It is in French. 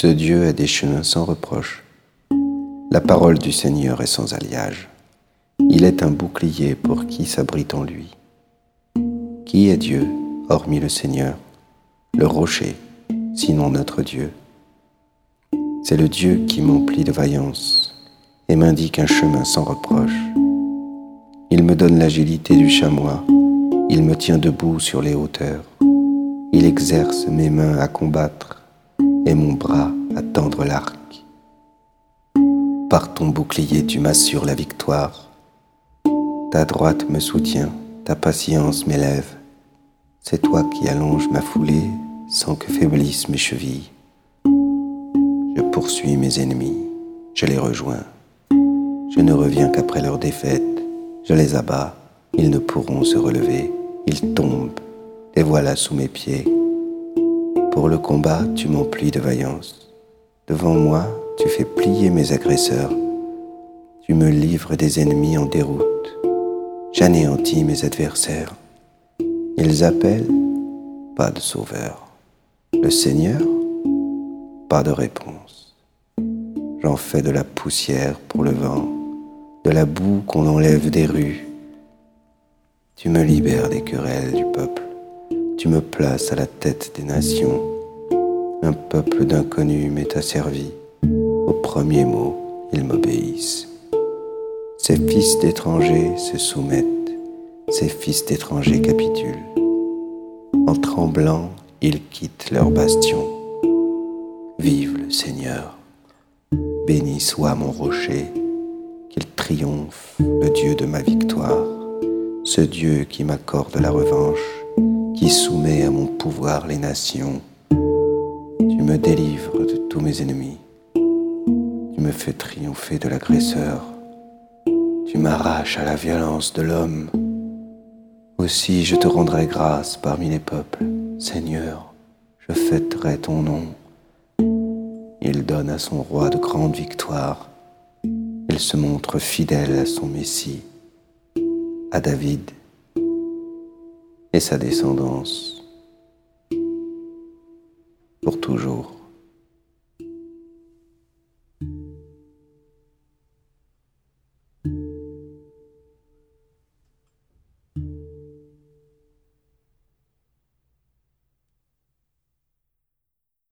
Ce Dieu a des chemins sans reproche. La parole du Seigneur est sans alliage. Il est un bouclier pour qui s'abrite en lui. Qui est Dieu, hormis le Seigneur, le rocher, sinon notre Dieu? C'est le Dieu qui m'emplit de vaillance et m'indique un chemin sans reproche. Il me donne l'agilité du chamois, il me tient debout sur les hauteurs, il exerce mes mains à combattre et mon bras à tendre l'arc. Par ton bouclier tu m'assures la victoire, ta droite me soutient, ta patience m'élève, c'est toi qui allonges ma foulée sans que faiblissent mes chevilles. Je poursuis mes ennemis, je les rejoins. Je ne reviens qu'après leur défaite. Je les abats, ils ne pourront se relever. Ils tombent, les voilà sous mes pieds. Pour le combat, tu m'emplis de vaillance. Devant moi, tu fais plier mes agresseurs. Tu me livres des ennemis en déroute. J'anéantis mes adversaires. Ils appellent, pas de sauveur. Le Seigneur, pas de réponse. J'en fais de la poussière pour le vent de la boue qu'on enlève des rues. Tu me libères des querelles du peuple, tu me places à la tête des nations. Un peuple d'inconnus m'est asservi, au premier mot, ils m'obéissent. Ces fils d'étrangers se soumettent, ces fils d'étrangers capitulent. En tremblant, ils quittent leur bastion. Vive le Seigneur, béni soit mon rocher qu'il triomphe, le Dieu de ma victoire, ce Dieu qui m'accorde la revanche, qui soumet à mon pouvoir les nations. Tu me délivres de tous mes ennemis, tu me fais triompher de l'agresseur, tu m'arraches à la violence de l'homme. Aussi je te rendrai grâce parmi les peuples, Seigneur, je fêterai ton nom. Il donne à son roi de grandes victoires se montre fidèle à son Messie, à David et sa descendance pour toujours.